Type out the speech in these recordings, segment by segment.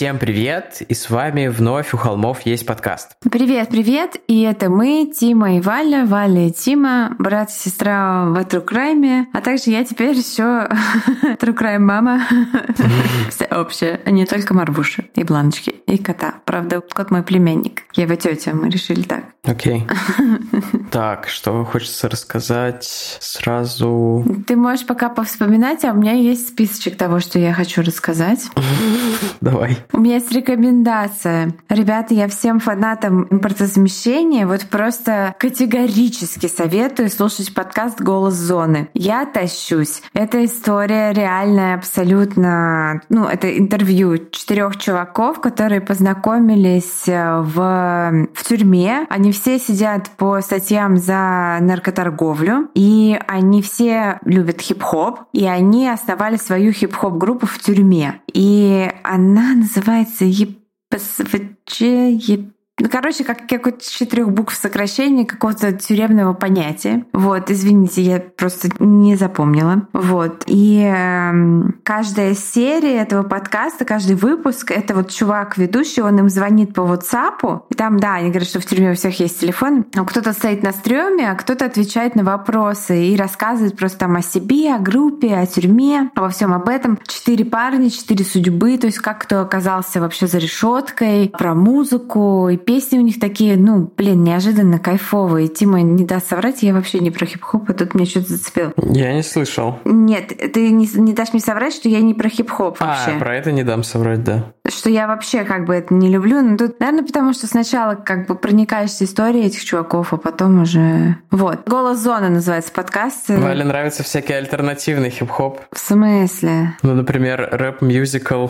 Всем привет! И с вами вновь у холмов есть подкаст. Привет, привет! И это мы, Тима и Валя, Валя и Тима, брат и сестра в True Crime, а также я теперь еще True Crime мама. Вся общая, а не только Марбуши и Бланочки и кота. Правда, кот мой племянник. Я его тетя, мы решили так. Окей. Так, что хочется рассказать сразу? Ты можешь пока повспоминать, а у меня есть списочек того, что я хочу рассказать. Давай. У меня есть рекомендация. Ребята, я всем фанатам импортозамещения вот просто категорически советую слушать подкаст «Голос зоны». Я тащусь. Это история реальная абсолютно... Ну, это интервью четырех чуваков, которые познакомились э, в, в тюрьме. Они все сидят по статьям за наркоторговлю, и они все любят хип-хоп, и они основали свою хип-хоп группу в тюрьме. И она называется называется ЕПСВЧ, ЕП ну, короче, как какое-то четырех букв сокращение какого-то тюремного понятия. Вот, извините, я просто не запомнила. Вот. И э, каждая серия этого подкаста, каждый выпуск, это вот чувак ведущий, он им звонит по WhatsApp. И там, да, они говорят, что в тюрьме у всех есть телефон. Кто-то стоит на стреме, а кто-то отвечает на вопросы и рассказывает просто там о себе, о группе, о тюрьме, обо всем об этом. Четыре парня, четыре судьбы, то есть как кто оказался вообще за решеткой, про музыку и песни у них такие, ну, блин, неожиданно кайфовые. Тима не даст соврать, я вообще не про хип-хоп, а тут меня что-то зацепило. Я не слышал. Нет, ты не, не дашь мне соврать, что я не про хип-хоп а, вообще. А, про это не дам соврать, да. Что я вообще как бы это не люблю. Но тут, наверное, потому что сначала как бы проникаешься историей этих чуваков, а потом уже... Вот. «Голос зоны» называется подкаст. Вале нравится всякий альтернативный хип-хоп. В смысле? Ну, например, рэп-мюзикл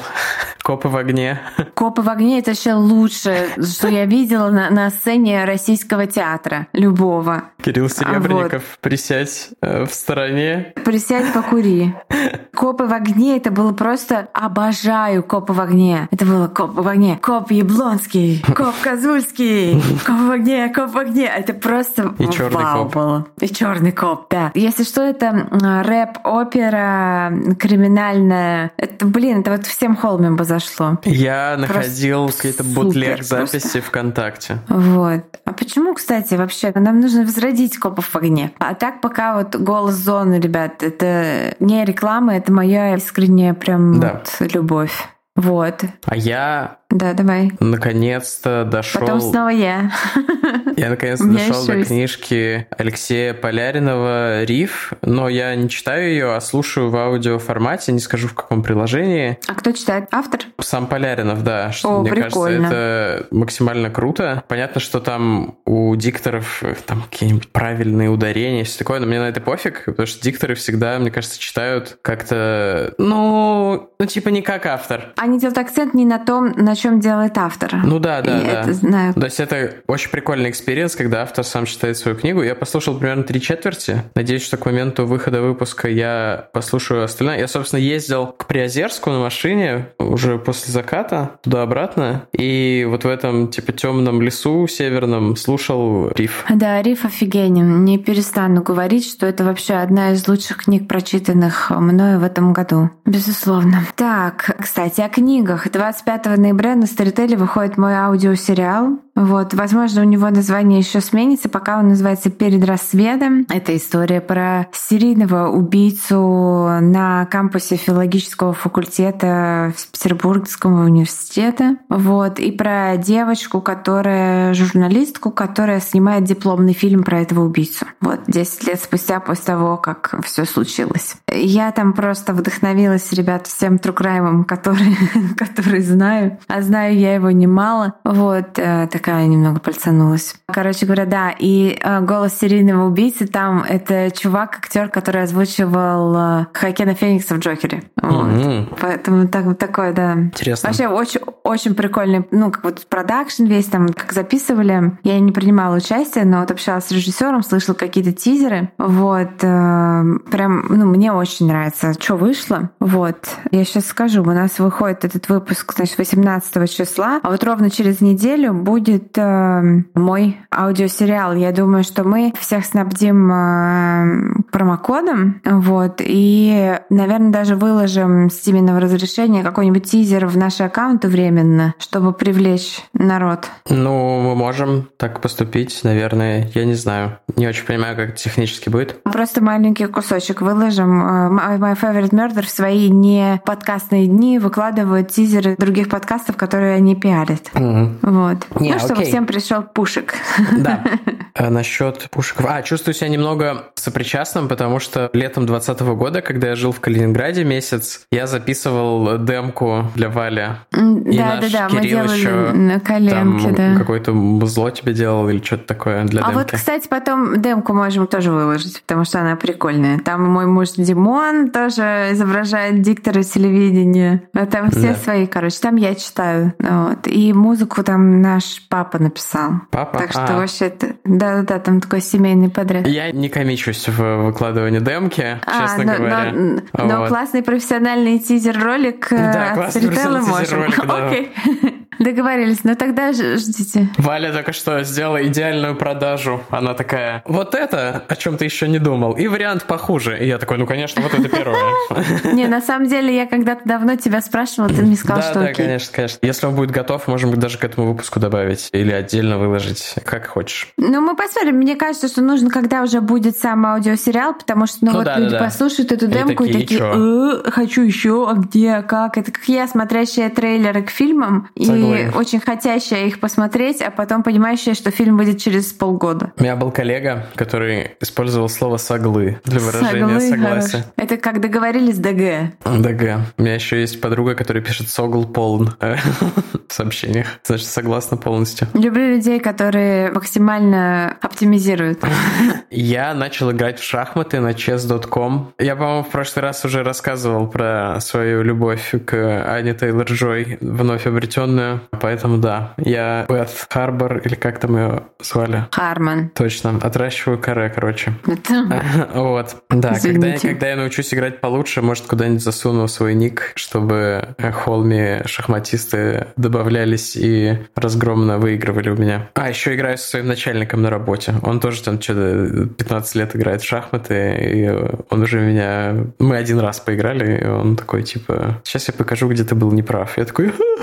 «Копы в огне». «Копы в огне» — это вообще лучшее, что я видела на, на сцене российского театра, любого. Кирилл Серебренников, вот. присядь э, в стороне. Присядь, покури. Копы в огне, это было просто обожаю копы в огне. Это было коп в огне. Коп Яблонский, коп Козульский, коп в огне, коп в огне. Это просто И черный коп. Было. И черный коп, да. Если что, это рэп-опера криминальная. Это, блин, это вот всем холмем бы зашло. Я находил какие-то бутлег записи ВКонтакте. Вот. А почему, кстати, вообще нам нужно возродить копов в огне? А так пока вот голос зоны, ребят, это не реклама, это моя искренняя прям да. вот любовь. Вот. А я да, давай. Наконец-то дошел. Потом снова я. Я наконец-то дошел до книжки Алексея Поляринова «Риф», но я не читаю ее, а слушаю в аудиоформате, не скажу в каком приложении. А кто читает? Автор? Сам Поляринов, да. Что, О, мне прикольно. кажется, это максимально круто. Понятно, что там у дикторов э, там какие-нибудь правильные ударения, все такое, но мне на это пофиг, потому что дикторы всегда, мне кажется, читают как-то, ну, ну типа не как автор. Они делают акцент не на том, на чем делает автор. Ну да, да, Я да. это знаю. То есть это очень прикольный experience, когда автор сам читает свою книгу. Я послушал примерно три четверти. Надеюсь, что к моменту выхода выпуска я послушаю остальное. Я, собственно, ездил к Приозерску на машине уже после заката, туда-обратно. И вот в этом, типа, темном лесу северном слушал Риф. Да, Риф офигенен. Не перестану говорить, что это вообще одна из лучших книг, прочитанных мною в этом году. Безусловно. Так, кстати, о книгах. 25 ноября на Старителе выходит мой аудиосериал Вот, возможно, у него название еще сменится, пока он называется «Перед рассветом». Это история про серийного убийцу на кампусе филологического факультета Петербургского университета. Вот, и про девочку, которая журналистку, которая снимает дипломный фильм про этого убийцу. Вот, 10 лет спустя после того, как все случилось. Я там просто вдохновилась, ребят, всем true crime ом, который, который знаю. А знаю я его немало. Вот, э, такая немного пальцанулась. Короче говоря, да, и э, голос серийного убийцы там это чувак, актер, который озвучивал э, Хакена Феникса в Джокере. Вот. Mm-hmm. Поэтому так, такое, да. Интересно. Вообще очень, очень прикольный, ну, как вот продакшн весь там, как записывали. Я не принимала участие, но вот общалась с режиссером, слышала какие-то тизеры. Вот. Прям, ну, мне очень нравится, что вышло. Вот. Я сейчас скажу, у нас выходит этот выпуск, значит, 18 числа, а вот ровно через неделю будет э, мой аудиосериал. Я думаю, что мы всех снабдим э, промокодом, вот, и, наверное, даже выложим с именного разрешения какой-нибудь тизер в наши аккаунты временно, чтобы привлечь народ. Ну, мы можем так поступить, наверное. Я не знаю. Не очень понимаю, как это технически будет. Просто маленький кусочек выложим. Э, My Favorite Murder в свои не подкастные дни выкладывают тизеры других подкастов, которые они пиарят. Угу. Вот. Не, ну, чтобы всем пришел пушек. Да. А насчет пушек. А, чувствую себя немного сопричастным, потому что летом 2020 года, когда я жил в Калининграде месяц, я записывал демку для Вали. И да, наш да, да, Кирилл мы делали еще на коленке, да. какое-то музло тебе делал или что-то такое для а демки. А вот, кстати, потом демку можем тоже выложить, потому что она прикольная. Там мой муж Димон тоже изображает диктора телевидения. А там все да. свои, короче. Там я читаю. Вот. И музыку там наш папа написал. Папа? Так что а. вообще. Да-да-да, там такой семейный подряд. Я не комичусь в выкладывании демки, а, честно но, говоря. Но, вот. но классный профессиональный тизер-ролик да, от Storytel можем. Окей. Договорились, но тогда ждите. Валя только что сделала идеальную продажу. Она такая, вот это, о чем ты еще не думал, и вариант похуже. И я такой, ну, конечно, вот это первое. Не, на самом деле, я когда-то давно тебя спрашивала, ты мне сказал, что Да, да, конечно, конечно. Если он будет готов, можем даже к этому выпуску добавить или отдельно выложить, как хочешь. Ну, мы посмотрим. Мне кажется, что нужно, когда уже будет сам аудиосериал, потому что, ну, ну вот да, люди да, послушают эту демку и такие, «Э, хочу еще, а где, как? Это как я, смотрящая трейлеры к фильмам, и очень хотящая их посмотреть, а потом понимающая, что фильм выйдет через полгода. У меня был коллега, который использовал слово «соглы» для выражения соглы, согласия. Хорош. Это как договорились ДГ. ДГ. У меня еще есть подруга, которая пишет «согл полн» сообщениях. Значит, согласна полностью. Люблю людей, которые максимально оптимизируют. Я начал играть в шахматы на chess.com. Я, по-моему, в прошлый раз уже рассказывал про свою любовь к Ане Тейлор-Джой, вновь обретенную. Поэтому да, я Бет Харбор, или как там ее звали? Харман. Точно, отращиваю каре, короче. Вот. Да, когда, я научусь играть получше, может, куда-нибудь засуну свой ник, чтобы холми шахматисты добавлялись и разгромно выигрывали у меня. А, еще играю со своим начальником на работе. Он тоже там что-то 15 лет играет в шахматы, и он уже меня... Мы один раз поиграли, и он такой, типа, сейчас я покажу, где ты был неправ. Я такой,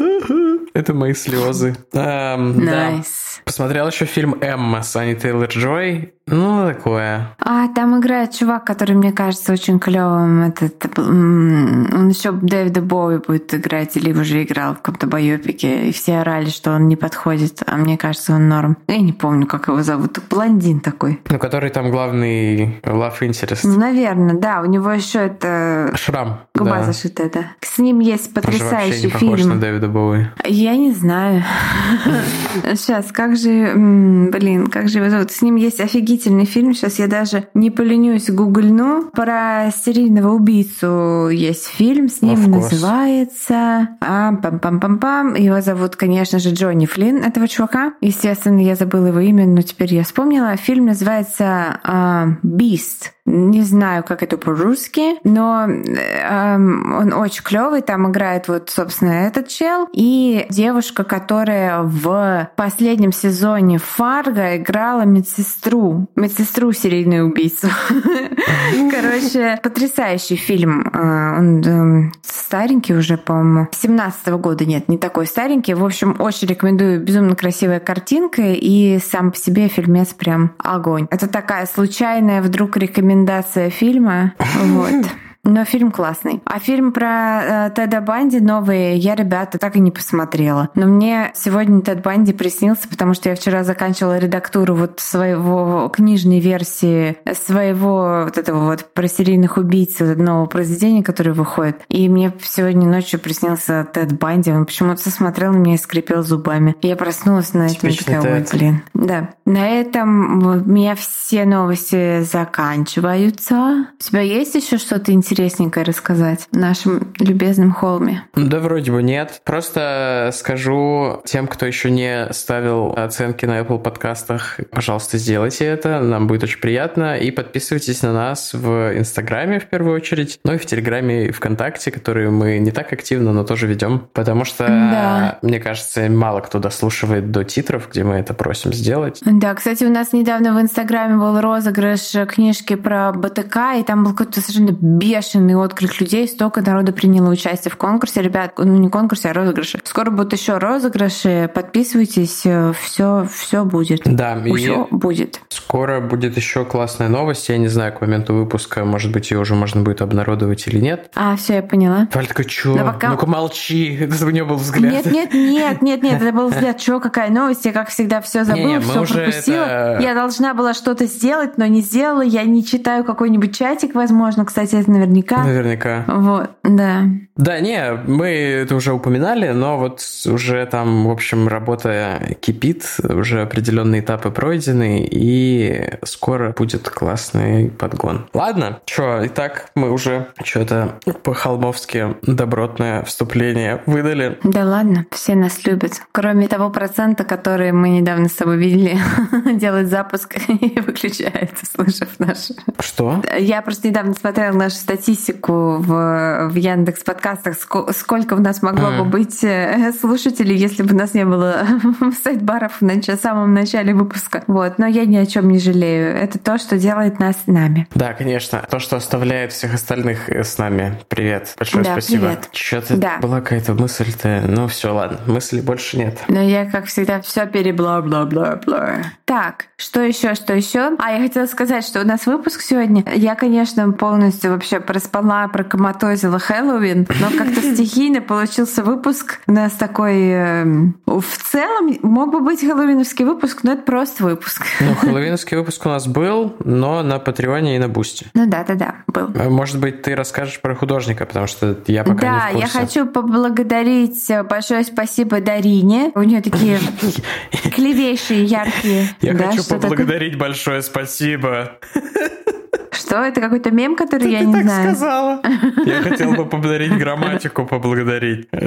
Это мои слезы. Эм, nice. Да. Посмотрел еще фильм «Эмма» с Анни Тейлор-Джой. Ну, такое. А, там играет чувак, который, мне кажется, очень клевым. Этот, он еще Дэвида Боуи будет играть или уже играл в каком-то байопике. И все орали, что он не подходит. А мне кажется, он норм. Я не помню, как его зовут. Блондин такой. Ну, который там главный love interest. Ну, наверное, да. У него еще это... Шрам. Губа да. зашитая, да. С ним есть потрясающий фильм. похож на Дэвида Боуи. Я не знаю. Сейчас, как же... Блин, как же его зовут? С ним есть офигительный фильм. Сейчас я даже не поленюсь гугльну. Про серийного убийцу есть фильм. С ним называется... А, пам-пам-пам-пам. Его зовут, конечно же, Джонни Флинн, этого чувака. Естественно, я забыла его имя, но теперь я вспомнила. Фильм называется «Beast». Не знаю, как это по-русски, но э, он очень клевый. Там играет вот, собственно, этот чел и девушка, которая в последнем сезоне Фарго играла медсестру, медсестру серийную убийцу. Короче, потрясающий фильм. Э, он эм, старенький уже, по-моему, 17 -го года, нет, не такой старенький. В общем, очень рекомендую, безумно красивая картинка, и сам по себе фильмец прям огонь. Это такая случайная вдруг рекомендация фильма, вот. Но фильм классный. А фильм про э, Теда Банди новый я, ребята, так и не посмотрела. Но мне сегодня Тед Банди приснился, потому что я вчера заканчивала редактуру вот своего книжной версии своего вот этого вот про серийных убийц нового произведения, которое выходит. И мне сегодня ночью приснился Тед Банди. Он почему-то смотрел на меня и скрипел зубами. Я проснулась на этом и такая, ой, блин. Да. На этом у меня все новости заканчиваются. У тебя есть еще что-то интересное? Интересненькое рассказать нашим любезным холме? Да вроде бы нет. Просто скажу тем, кто еще не ставил оценки на Apple подкастах, пожалуйста, сделайте это. Нам будет очень приятно. И подписывайтесь на нас в Инстаграме в первую очередь, ну и в Телеграме и ВКонтакте, которые мы не так активно, но тоже ведем. Потому что, да. мне кажется, мало кто дослушивает до титров, где мы это просим сделать. Да, кстати, у нас недавно в Инстаграме был розыгрыш книжки про БТК, и там был какой-то совершенно бешеный бешеный отклик людей, столько народа приняло участие в конкурсе. Ребят, ну не конкурсе, а розыгрыше. Скоро будут еще розыгрыши. Подписывайтесь, все, все будет. Да, все будет. Скоро будет еще классная новость. Я не знаю, к моменту выпуска, может быть, ее уже можно будет обнародовать или нет. А, все, я поняла. Валя такой? Пока... Ну-ка молчи. Это у нее был взгляд. Нет, нет, нет, нет, нет, это был взгляд. Что, какая новость? Я, как всегда, все забыла, все пропустила. Это... Я должна была что-то сделать, но не сделала. Я не читаю какой-нибудь чатик, возможно. Кстати, это наверное наверняка. Наверняка. Вот, да. Да, не, мы это уже упоминали, но вот уже там, в общем, работа кипит, уже определенные этапы пройдены, и скоро будет классный подгон. Ладно, что, итак, мы уже что-то по-холмовски добротное вступление выдали. Да ладно, все нас любят. Кроме того процента, который мы недавно с тобой видели, делает запуск и выключается, слышав наш. Что? Я просто недавно смотрела нашу статистику в, в Яндекс подкастах, сколько у нас могло бы быть э, слушателей, если бы у нас не было сайт-баров в самом начале выпуска. Вот, но я ни о чем не жалею. Это то, что делает нас нами. Да, конечно. То, что оставляет всех остальных с нами. Привет. Большое да, спасибо. Привет. Что-то да. была какая-то мысль-то. Ну все, ладно. Мысли больше нет. Но я, как всегда, все перебла-бла-бла-бла. Так, что еще, что еще? А, я хотела сказать, что у нас выпуск сегодня. Я, конечно, полностью вообще проспала, прокоматозила Хэллоуин, но как-то стихийно получился выпуск. У нас такой... Э, в целом мог бы быть хэллоуиновский выпуск, но это просто выпуск. Ну, хэллоуиновский выпуск у нас был, но на Патреоне и на Бусте. Ну да, да, да, был. Э, может быть, ты расскажешь про художника, потому что я пока да, не в курсе. я хочу поблагодарить э, большое спасибо Дарине. У нее такие клевейшие, яркие. Я хочу поблагодарить большое спасибо. Что? Это какой-то мем, который Ты я не так знаю? сказала. Я хотел бы поблагодарить грамматику, поблагодарить.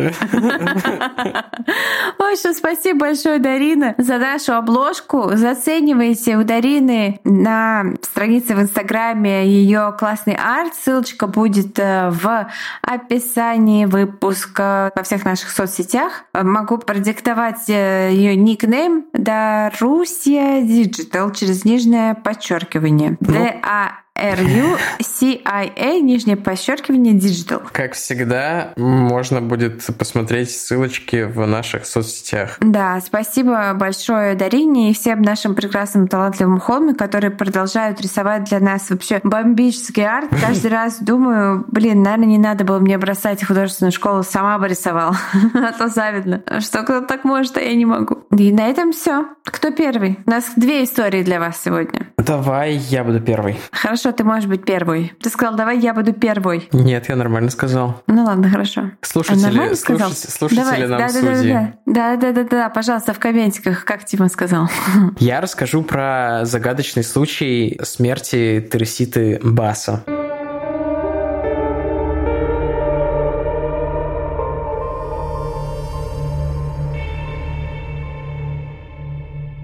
В общем, спасибо большое, Дарина, за нашу обложку. Заценивайте у Дарины на странице в Инстаграме ее классный арт. Ссылочка будет э, в описании выпуска во всех наших соцсетях. Могу продиктовать э, ее никнейм Дарусия Digital через нижнее подчеркивание. D-A R-U-C-I-A, нижнее подчеркивание, digital. Как всегда, можно будет посмотреть ссылочки в наших соцсетях. Да, спасибо большое Дарине и всем нашим прекрасным талантливым холме, которые продолжают рисовать для нас вообще бомбический арт. Каждый раз думаю, блин, наверное, не надо было мне бросать художественную школу, сама бы рисовала. А то завидно, что кто так может, а я не могу. И на этом все. Кто первый? У нас две истории для вас сегодня. Давай, я буду первый. Хорошо, ты можешь быть первый. Ты сказал, давай я буду первый. Нет, я нормально сказал. Ну ладно, хорошо. Слушатели, а слушатели, слушатели давай. нам да, судьи. Да, да, да, да, да, да, пожалуйста, в комментиках, как Тима сказал. Я расскажу про загадочный случай смерти Тереситы Баса.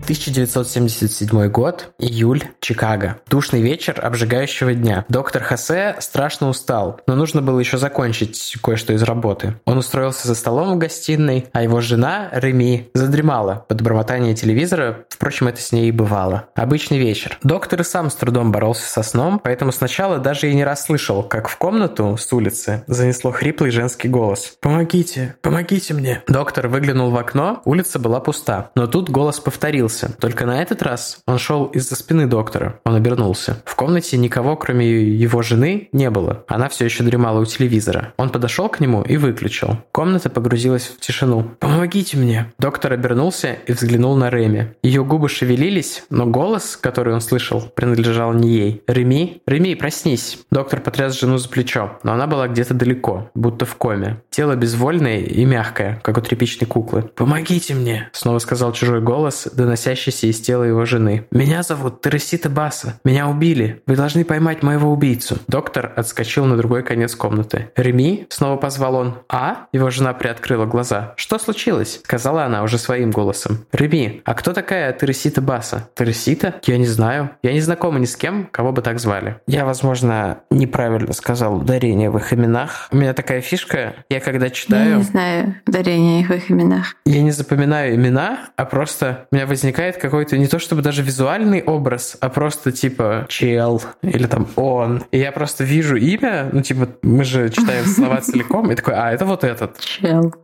1977 год, июль, Чикаго. Душный вечер обжигающего дня. Доктор Хосе страшно устал, но нужно было еще закончить кое-что из работы. Он устроился за столом в гостиной, а его жена, Реми, задремала под бормотание телевизора, впрочем, это с ней и бывало. Обычный вечер. Доктор и сам с трудом боролся со сном, поэтому сначала даже и не расслышал, как в комнату с улицы занесло хриплый женский голос. «Помогите, помогите мне!» Доктор выглянул в окно, улица была пуста, но тут голос повторился остановился. Только на этот раз он шел из-за спины доктора. Он обернулся. В комнате никого, кроме его жены, не было. Она все еще дремала у телевизора. Он подошел к нему и выключил. Комната погрузилась в тишину. «Помогите мне!» Доктор обернулся и взглянул на Реми. Ее губы шевелились, но голос, который он слышал, принадлежал не ей. «Реми? Реми, проснись!» Доктор потряс жену за плечо, но она была где-то далеко, будто в коме. Тело безвольное и мягкое, как у тряпичной куклы. «Помогите мне!» Снова сказал чужой голос, доносящий доносящийся из тела его жены. «Меня зовут Тересита Баса. Меня убили. Вы должны поймать моего убийцу». Доктор отскочил на другой конец комнаты. «Реми?» — снова позвал он. «А?» — его жена приоткрыла глаза. «Что случилось?» — сказала она уже своим голосом. «Реми, а кто такая Тересита Баса?» «Тересита? Я не знаю. Я не знакома ни с кем, кого бы так звали». Я, возможно, неправильно сказал ударение в их именах. У меня такая фишка, я когда читаю... Я не знаю ударение в их именах. Я не запоминаю имена, а просто у меня возникает возникает какой-то не то чтобы даже визуальный образ, а просто типа чел или там он. И я просто вижу имя, ну типа мы же читаем слова целиком, и такой, а, это вот этот. Чел.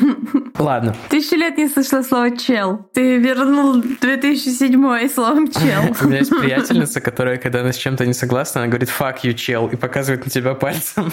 Ладно. Тысячу лет не слышала слово чел. Ты вернул 2007 словом чел. У меня есть приятельница, которая, когда она с чем-то не согласна, она говорит fuck you, чел, и показывает на тебя пальцем.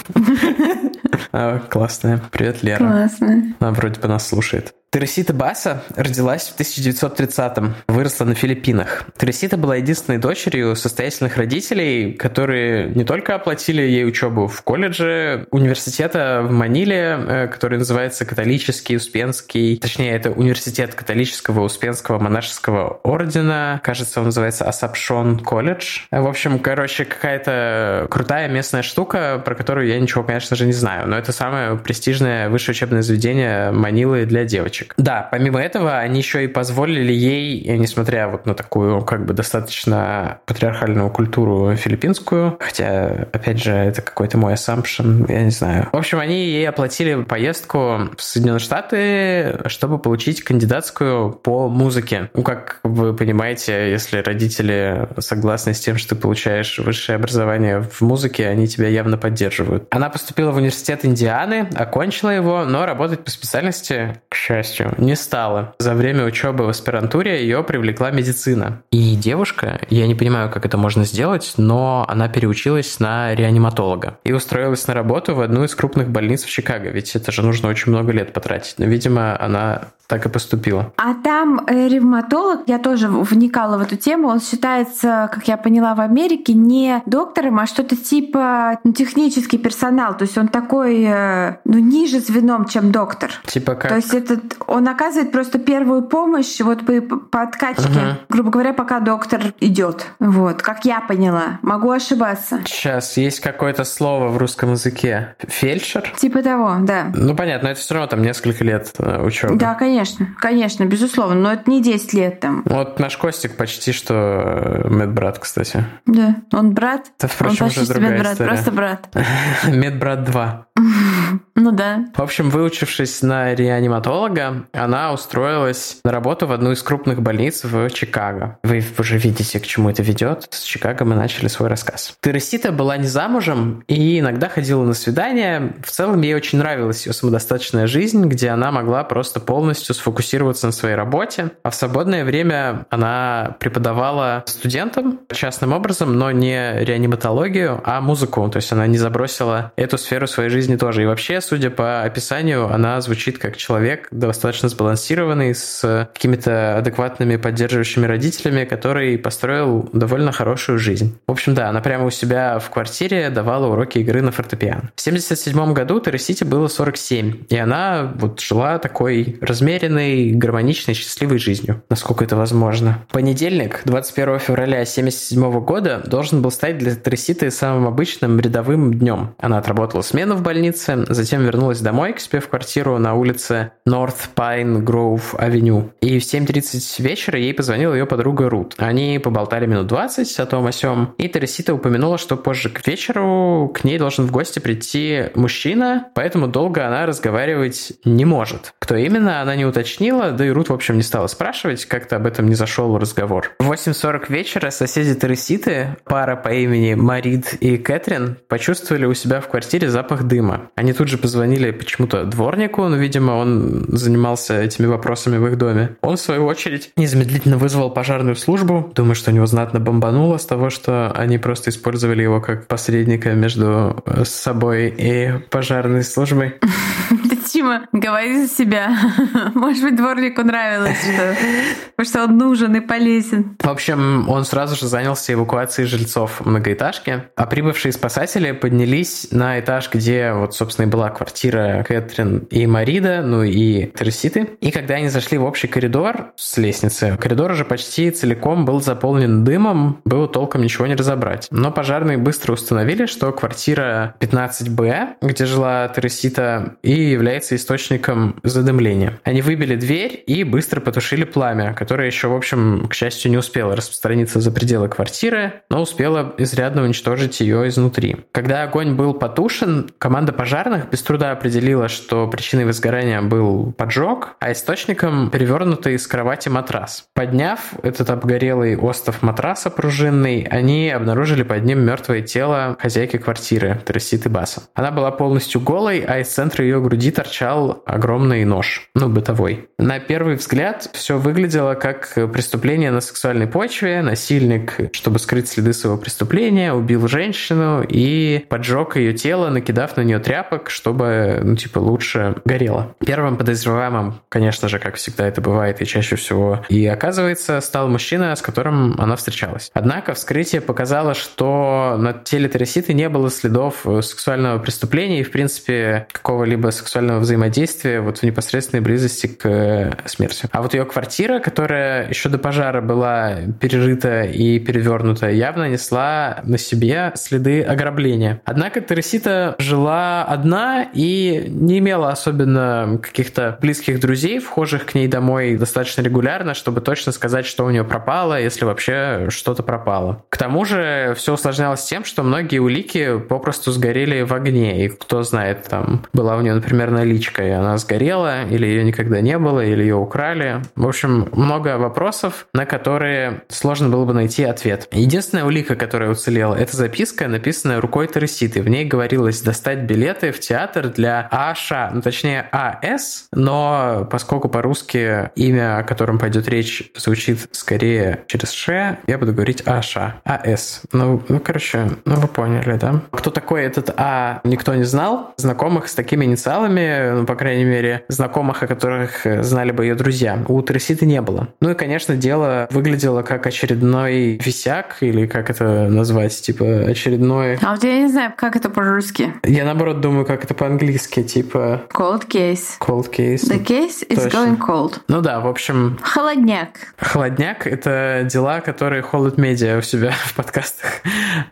А, классная. Привет, Лера. Классно. Она вроде бы нас слушает. Тересита Баса родилась в 1930-м, выросла на Филиппинах. Тересита была единственной дочерью состоятельных родителей, которые не только оплатили ей учебу в колледже университета в Маниле, э, который называется Католический Успенский, точнее, это университет католического Успенского монашеского ордена, кажется, он называется Асапшон колледж. В общем, короче, какая-то крутая местная штука, про которую я ничего, конечно же, не знаю, но это самое престижное высшее учебное заведение Манилы для девочек девочек. Да, помимо этого, они еще и позволили ей, несмотря вот на такую как бы достаточно патриархальную культуру филиппинскую, хотя, опять же, это какой-то мой assumption, я не знаю. В общем, они ей оплатили поездку в Соединенные Штаты, чтобы получить кандидатскую по музыке. Ну, как вы понимаете, если родители согласны с тем, что ты получаешь высшее образование в музыке, они тебя явно поддерживают. Она поступила в университет Индианы, окончила его, но работать по специальности, к счастью, счастью, не стала. За время учебы в аспирантуре ее привлекла медицина. И девушка, я не понимаю, как это можно сделать, но она переучилась на реаниматолога и устроилась на работу в одну из крупных больниц в Чикаго, ведь это же нужно очень много лет потратить. Но, видимо, она так и поступила. А там э, ревматолог, я тоже вникала в эту тему, он считается, как я поняла, в Америке не доктором, а что-то типа ну, технический персонал. То есть он такой, э, ну, ниже звеном, чем доктор. Типа как? То есть этот, он оказывает просто первую помощь вот по, по откачке, угу. грубо говоря, пока доктор идет. Вот, как я поняла. Могу ошибаться. Сейчас есть какое-то слово в русском языке. Фельдшер? Типа того, да. Ну, понятно, это все равно там несколько лет э, учебы. Да, конечно Конечно, безусловно, но это не 10 лет там. Вот наш Костик почти что э, медбрат, кстати. Да, он брат. Это, впрочем, он почти уже другая медбрат, история. просто брат. Медбрат 2. Ну да. В общем, выучившись на реаниматолога, она устроилась на работу в одну из крупных больниц в Чикаго. Вы уже видите, к чему это ведет. С Чикаго мы начали свой рассказ. Тересита была не замужем и иногда ходила на свидания. В целом ей очень нравилась ее самодостаточная жизнь, где она могла просто полностью сфокусироваться на своей работе. А в свободное время она преподавала студентам частным образом, но не реаниматологию, а музыку. То есть она не забросила эту сферу своей жизни тоже. И вообще, судя по описанию, она звучит как человек достаточно сбалансированный, с какими-то адекватными поддерживающими родителями, который построил довольно хорошую жизнь. В общем, да, она прямо у себя в квартире давала уроки игры на фортепиано. В 1977 году Тересите было 47, и она вот жила такой размеренной, гармоничной, счастливой жизнью, насколько это возможно. Понедельник, 21 февраля 1977 года, должен был стать для Тереситы самым обычным рядовым днем. Она отработала смену в больнице, затем затем вернулась домой к себе в квартиру на улице North Pine Grove Avenue. И в 7.30 вечера ей позвонила ее подруга Рут. Они поболтали минут 20 о том о сём, и Тересита упомянула, что позже к вечеру к ней должен в гости прийти мужчина, поэтому долго она разговаривать не может. Кто именно, она не уточнила, да и Рут, в общем, не стала спрашивать, как-то об этом не зашел разговор. В 8.40 вечера соседи Тереситы, пара по имени Марид и Кэтрин, почувствовали у себя в квартире запах дыма. Они тут же позвонили почему-то дворнику, но, видимо, он занимался этими вопросами в их доме. Он, в свою очередь, незамедлительно вызвал пожарную службу. Думаю, что у него знатно бомбануло с того, что они просто использовали его как посредника между собой и пожарной службой. Тима, говори за себя. Может быть, дворнику нравилось, что, что он нужен и полезен. В общем, он сразу же занялся эвакуацией жильцов многоэтажки, а прибывшие спасатели поднялись на этаж, где вот, собственно, и была квартира Кэтрин и Марида, ну и Треситы. И когда они зашли в общий коридор с лестницы, коридор уже почти целиком был заполнен дымом, было толком ничего не разобрать. Но пожарные быстро установили, что квартира 15Б, где жила Тересита, и является источником задымления. Они выбили дверь и быстро потушили пламя, которое еще, в общем, к счастью, не успело распространиться за пределы квартиры, но успело изрядно уничтожить ее изнутри. Когда огонь был потушен, команда пожарных без труда определила, что причиной возгорания был поджог, а источником перевернутый из кровати матрас. Подняв этот обгорелый остов матраса пружинный, они обнаружили под ним мертвое тело хозяйки квартиры, Тереситы Баса. Она была полностью голой, а из центра ее груди торчал огромный нож, ну, бытовой. На первый взгляд все выглядело как преступление на сексуальной почве. Насильник, чтобы скрыть следы своего преступления, убил женщину и поджег ее тело, накидав на нее тряпок, чтобы, ну, типа, лучше горело. Первым подозреваемым, конечно же, как всегда это бывает и чаще всего и оказывается, стал мужчина, с которым она встречалась. Однако вскрытие показало, что на теле Тереситы не было следов сексуального преступления и, в принципе, какого-либо сексуального взаимодействия вот в непосредственной близости к э, смерти. А вот ее квартира, которая еще до пожара была перерыта и перевернута, явно несла на себе следы ограбления. Однако Тересита жила одна и не имела особенно каких-то близких друзей, вхожих к ней домой достаточно регулярно, чтобы точно сказать, что у нее пропало, если вообще что-то пропало. К тому же все усложнялось тем, что многие улики попросту сгорели в огне, и кто знает, там была у нее, например, наличка, и она сгорела, или ее никогда не было, или ее украли. В общем, много вопросов, на которые сложно было бы найти ответ. Единственная улика, которая уцелела, это записка, написанная рукой Тереситы. В ней говорилось достать билеты в театр для Аша, ну точнее АС, но поскольку по-русски имя, о котором пойдет речь, звучит скорее через Ш, я буду говорить Аша, АС. Ну, ну, короче, ну вы поняли, да? Кто такой этот А, никто не знал. Знакомых с такими инициалами, ну, по крайней мере, знакомых, о которых знали бы ее друзья, у Треситы не было. Ну и, конечно, дело выглядело как очередной висяк, или как это назвать, типа очередной... А вот я не знаю, как это по-русски. Я, наоборот, думаю, как это по-английски, типа... Cold case. Cold case. The case is Точно. going cold. Ну да, в общем... Холодняк. Холодняк — это дела, которые Холод Медиа у себя в подкастах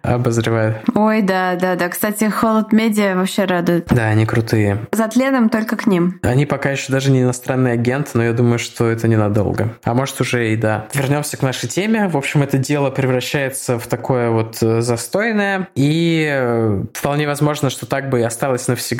обозревает. Ой, да, да, да. Кстати, Холод Медиа вообще радует. Да, они крутые. За тленом только к ним. Они пока еще даже не иностранный агент, но я думаю, что это ненадолго. А может уже и да. Вернемся к нашей теме. В общем, это дело превращается в такое вот э, застойное, и э, вполне возможно, что так бы и осталось навсегда,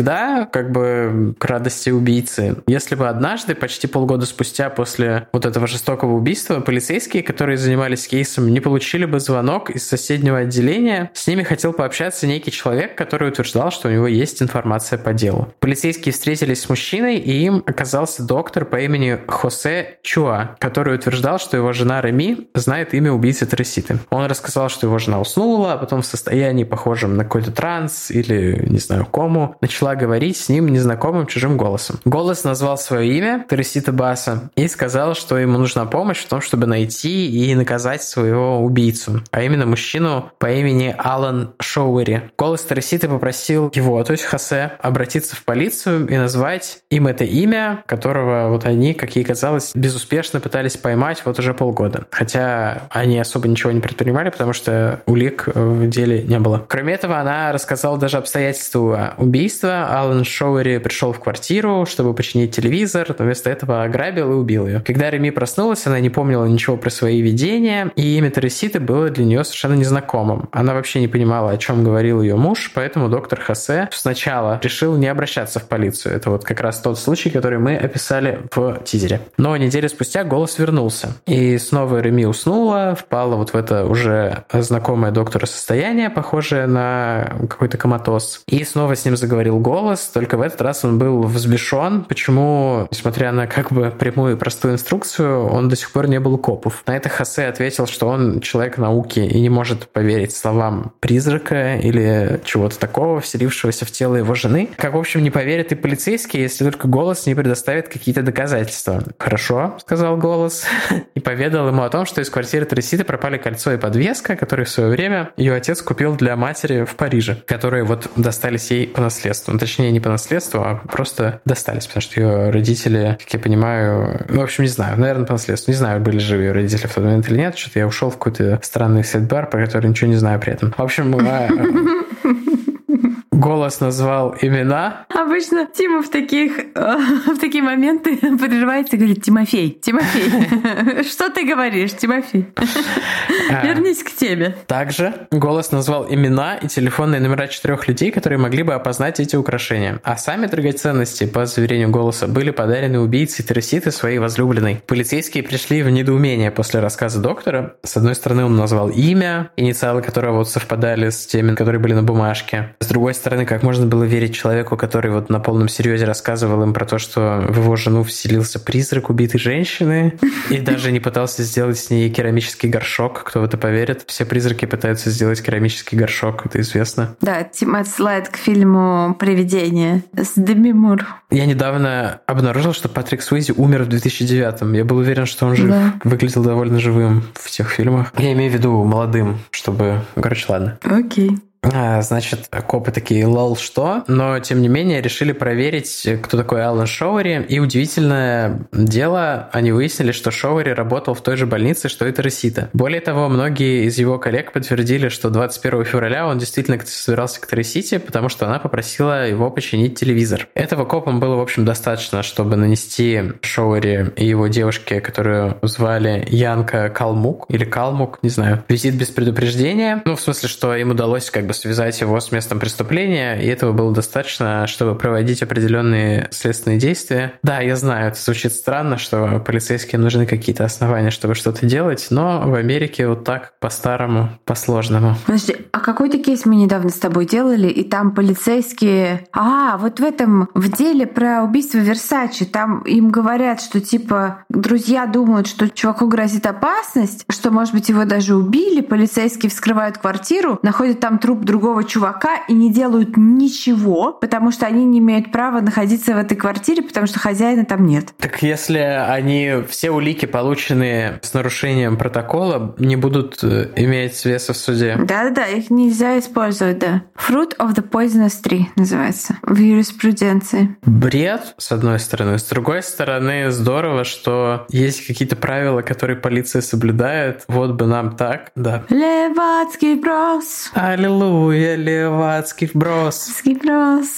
как бы к радости убийцы. Если бы однажды, почти полгода спустя после вот этого жестокого убийства, полицейские, которые занимались кейсом, не получили бы звонок из соседнего отделения, с ними хотел пообщаться некий человек, который утверждал, что у него есть информация по делу. Полицейские встретились с мужчиной, и им оказался доктор по имени Хосе Чуа, который утверждал, что его жена Реми знает имя убийцы Треситы. Он рассказал, что его жена уснула, а потом в состоянии, похожем на какой-то транс или, не знаю, кому, начала говорить с ним незнакомым чужим голосом. Голос назвал свое имя, Тресита Баса, и сказал, что ему нужна помощь в том, чтобы найти и наказать своего убийцу, а именно мужчину по имени Алан Шоуэри. Голос Треситы попросил его, то есть Хосе, обратиться в полицию, и назвать им это имя, которого вот они, как ей казалось, безуспешно пытались поймать вот уже полгода. Хотя они особо ничего не предпринимали, потому что улик в деле не было. Кроме этого, она рассказала даже обстоятельства убийства. Алан Шоуэри пришел в квартиру, чтобы починить телевизор, но вместо этого ограбил и убил ее. Когда Реми проснулась, она не помнила ничего про свои видения, и имя Тереситы было для нее совершенно незнакомым. Она вообще не понимала, о чем говорил ее муж, поэтому доктор Хосе сначала решил не обращаться в полицию. Это вот как раз тот случай, который мы описали в тизере. Но неделю спустя голос вернулся. И снова Реми уснула, впала вот в это уже знакомое доктору состояние, похожее на какой-то коматоз. И снова с ним заговорил голос, только в этот раз он был взбешен. Почему, несмотря на как бы прямую и простую инструкцию, он до сих пор не был копов? На это Хосе ответил, что он человек науки и не может поверить словам призрака или чего-то такого, вселившегося в тело его жены. Как, в общем, не поверит и полицейский, если только голос не предоставит какие-то доказательства. «Хорошо», — сказал голос, и поведал ему о том, что из квартиры Треситы пропали кольцо и подвеска, которые в свое время ее отец купил для матери в Париже, которые вот достались ей по наследству. Ну, точнее, не по наследству, а просто достались, потому что ее родители, как я понимаю, ну, в общем, не знаю, наверное, по наследству. Не знаю, были живы ее родители в тот момент или нет. Что-то я ушел в какой-то странный сет-бар, про который ничего не знаю при этом. В общем, а, голос назвал имена. Обычно Тима в таких в такие моменты подрывается и говорит, Тимофей, Тимофей, что ты говоришь, Тимофей? А. Вернись к теме. Также голос назвал имена и телефонные номера четырех людей, которые могли бы опознать эти украшения. А сами драгоценности, по заверению голоса, были подарены убийце Тереситы своей возлюбленной. Полицейские пришли в недоумение после рассказа доктора. С одной стороны, он назвал имя, инициалы которого вот совпадали с теми, которые были на бумажке. С другой стороны, как можно было верить человеку, который вот на полном серьезе рассказывал им про то, что в его жену вселился призрак убитой женщины, и даже не пытался сделать с ней керамический горшок, кто в это поверит. Все призраки пытаются сделать керамический горшок, это известно. Да, Тим отсылает к фильму «Привидение» с Деми Мур. Я недавно обнаружил, что Патрик Суизи умер в 2009-м. Я был уверен, что он жив. Да. Выглядел довольно живым в тех фильмах. Я имею в виду молодым, чтобы... Короче, ладно. Окей. А, значит, копы такие, лол, что? Но, тем не менее, решили проверить, кто такой Алан Шоуэри. И удивительное дело, они выяснили, что Шоуэри работал в той же больнице, что и Тересита. Более того, многие из его коллег подтвердили, что 21 февраля он действительно собирался к Тересите, потому что она попросила его починить телевизор. Этого копам было, в общем, достаточно, чтобы нанести Шоуэри и его девушке, которую звали Янка Калмук, или Калмук, не знаю, визит без предупреждения. Ну, в смысле, что им удалось как бы связать его с местом преступления, и этого было достаточно, чтобы проводить определенные следственные действия. Да, я знаю, это звучит странно, что полицейским нужны какие-то основания, чтобы что-то делать, но в Америке вот так по-старому, по-сложному. Подожди, а какой-то кейс мы недавно с тобой делали, и там полицейские... А, вот в этом, в деле про убийство Версачи, там им говорят, что типа друзья думают, что чуваку грозит опасность, что, может быть, его даже убили, полицейские вскрывают квартиру, находят там труп другого чувака и не делают ничего, потому что они не имеют права находиться в этой квартире, потому что хозяина там нет. Так если они все улики, полученные с нарушением протокола, не будут э, иметь веса в суде? Да-да-да, их нельзя использовать, да. Fruit of the poisonous tree называется в юриспруденции. Бред, с одной стороны. С другой стороны, здорово, что есть какие-то правила, которые полиция соблюдает. Вот бы нам так, да. Левацкий брос. Аллилуйя. Аллилуйя, левацкий вброс. Вброс.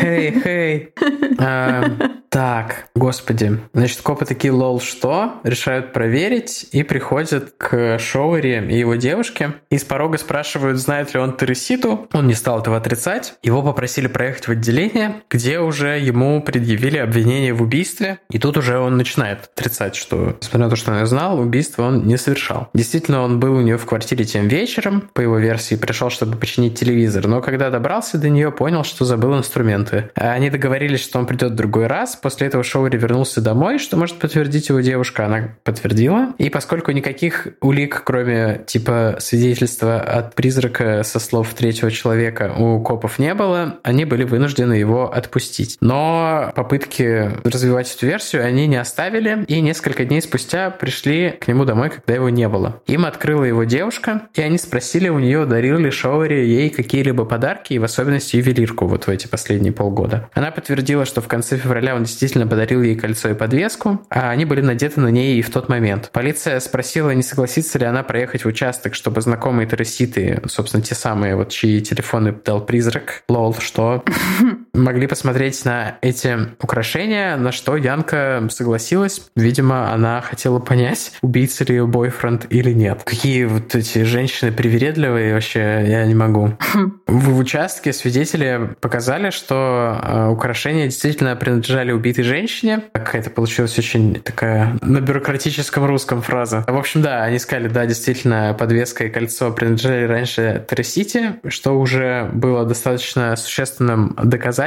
Хей, хей. А, так, господи. Значит, копы такие, лол, что? Решают проверить и приходят к Шоуэри и его девушке. И с порога спрашивают, знает ли он Тереситу. Он не стал этого отрицать. Его попросили проехать в отделение, где уже ему предъявили обвинение в убийстве. И тут уже он начинает отрицать, что, несмотря на то, что он знал, убийство он не совершал. Действительно, он был у нее в квартире тем вечером, по его версии, и пришел, чтобы починить телевизор. Но когда добрался до нее, понял, что забыл инструменты. Они договорились, что он придет в другой раз. После этого Шоури вернулся домой, что может подтвердить его девушка. Она подтвердила. И поскольку никаких улик, кроме типа свидетельства от призрака со слов третьего человека у копов не было, они были вынуждены его отпустить. Но попытки развивать эту версию они не оставили, и несколько дней спустя пришли к нему домой, когда его не было. Им открыла его девушка, и они спросили у нее, дарил ли Шоури ей какие-либо подарки, и в особенности ювелирку вот в эти последние полгода. Она подтвердила, что в конце февраля он действительно подарил ей кольцо и подвеску, а они были надеты на ней и в тот момент. Полиция спросила, не согласится ли она проехать в участок, чтобы знакомые терраситы, собственно, те самые, вот чьи телефоны дал призрак, лол, что могли посмотреть на эти украшения, на что Янка согласилась. Видимо, она хотела понять, убийца ли ее бойфренд или нет. Какие вот эти женщины привередливые вообще, я не могу. В участке свидетели показали, что э, украшения действительно принадлежали убитой женщине. Какая-то получилась очень такая на бюрократическом русском фраза. В общем, да, они сказали, да, действительно, подвеска и кольцо принадлежали раньше Тресити, что уже было достаточно существенным доказательством.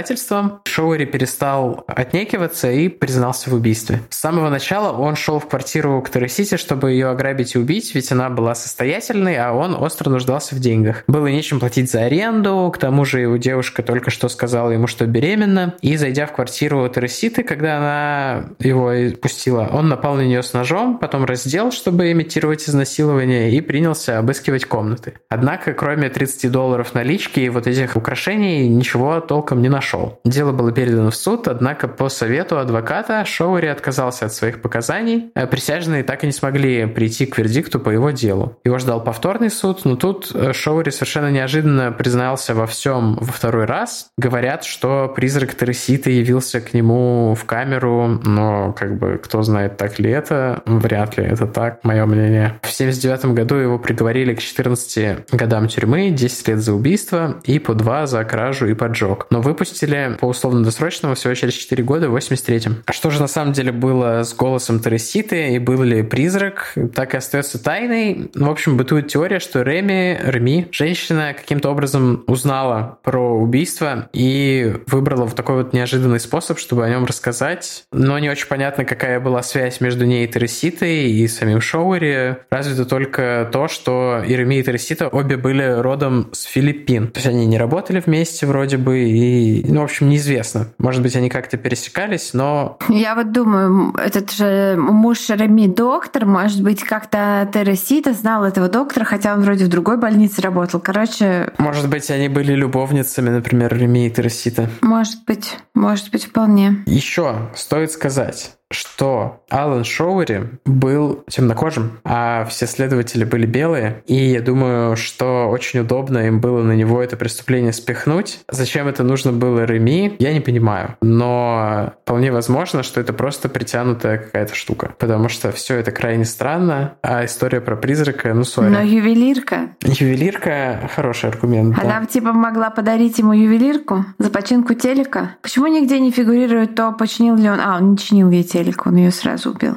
Шоури перестал отнекиваться и признался в убийстве. С самого начала он шел в квартиру к Тресити, чтобы ее ограбить и убить, ведь она была состоятельной, а он остро нуждался в деньгах. Было нечем платить за аренду, к тому же его девушка только что сказала ему, что беременна, и зайдя в квартиру Тереситы, когда она его пустила, он напал на нее с ножом, потом раздел, чтобы имитировать изнасилование, и принялся обыскивать комнаты. Однако, кроме 30 долларов налички и вот этих украшений, ничего толком не нашел. Дело было передано в суд, однако по совету адвоката Шоури отказался от своих показаний. А присяжные так и не смогли прийти к вердикту по его делу. Его ждал повторный суд, но тут э, Шоури совершенно неожиданно признался во всем во второй раз. Говорят, что призрак Тереситы явился к нему в камеру, но как бы кто знает, так ли это, вряд ли это так, мое мнение. В 79 году его приговорили к 14 годам тюрьмы, 10 лет за убийство и по 2 за кражу и поджог. Но выпустили по условно-досрочному всего через 4 года в 83-м. А что же на самом деле было с голосом Тереситы и был ли призрак, так и остается тайной. В общем, бытует теория, что Реми, Реми, женщина каким-то образом узнала про убийство и выбрала вот такой вот неожиданный способ, чтобы о нем рассказать. Но не очень понятно, какая была связь между ней и Тереситой и самим Шоуэри. Развито только то, что и Реми и Тересита обе были родом с Филиппин. То есть они не работали вместе вроде бы и, ну, в общем, неизвестно. Может быть, они как-то пересекались, но... Я вот думаю, этот же муж Реми доктор, может быть, как-то Тересита знал этого доктора, хотя он вроде в другой больнице работал. Короче... Может быть, они были любовницами, например, Реми и Тересита. Может быть, может быть, вполне. Еще стоит сказать, что Алан Шоуэри был темнокожим, а все следователи были белые. И я думаю, что очень удобно им было на него это преступление спихнуть. Зачем это нужно было Реми, я не понимаю. Но вполне возможно, что это просто притянутая какая-то штука. Потому что все это крайне странно, а история про призрака, ну, сори. Но ювелирка. Ювелирка — хороший аргумент. Она да. типа могла подарить ему ювелирку за починку телека. Почему нигде не фигурирует то, починил ли он... А, он не чинил ей телек телек, он ее сразу убил.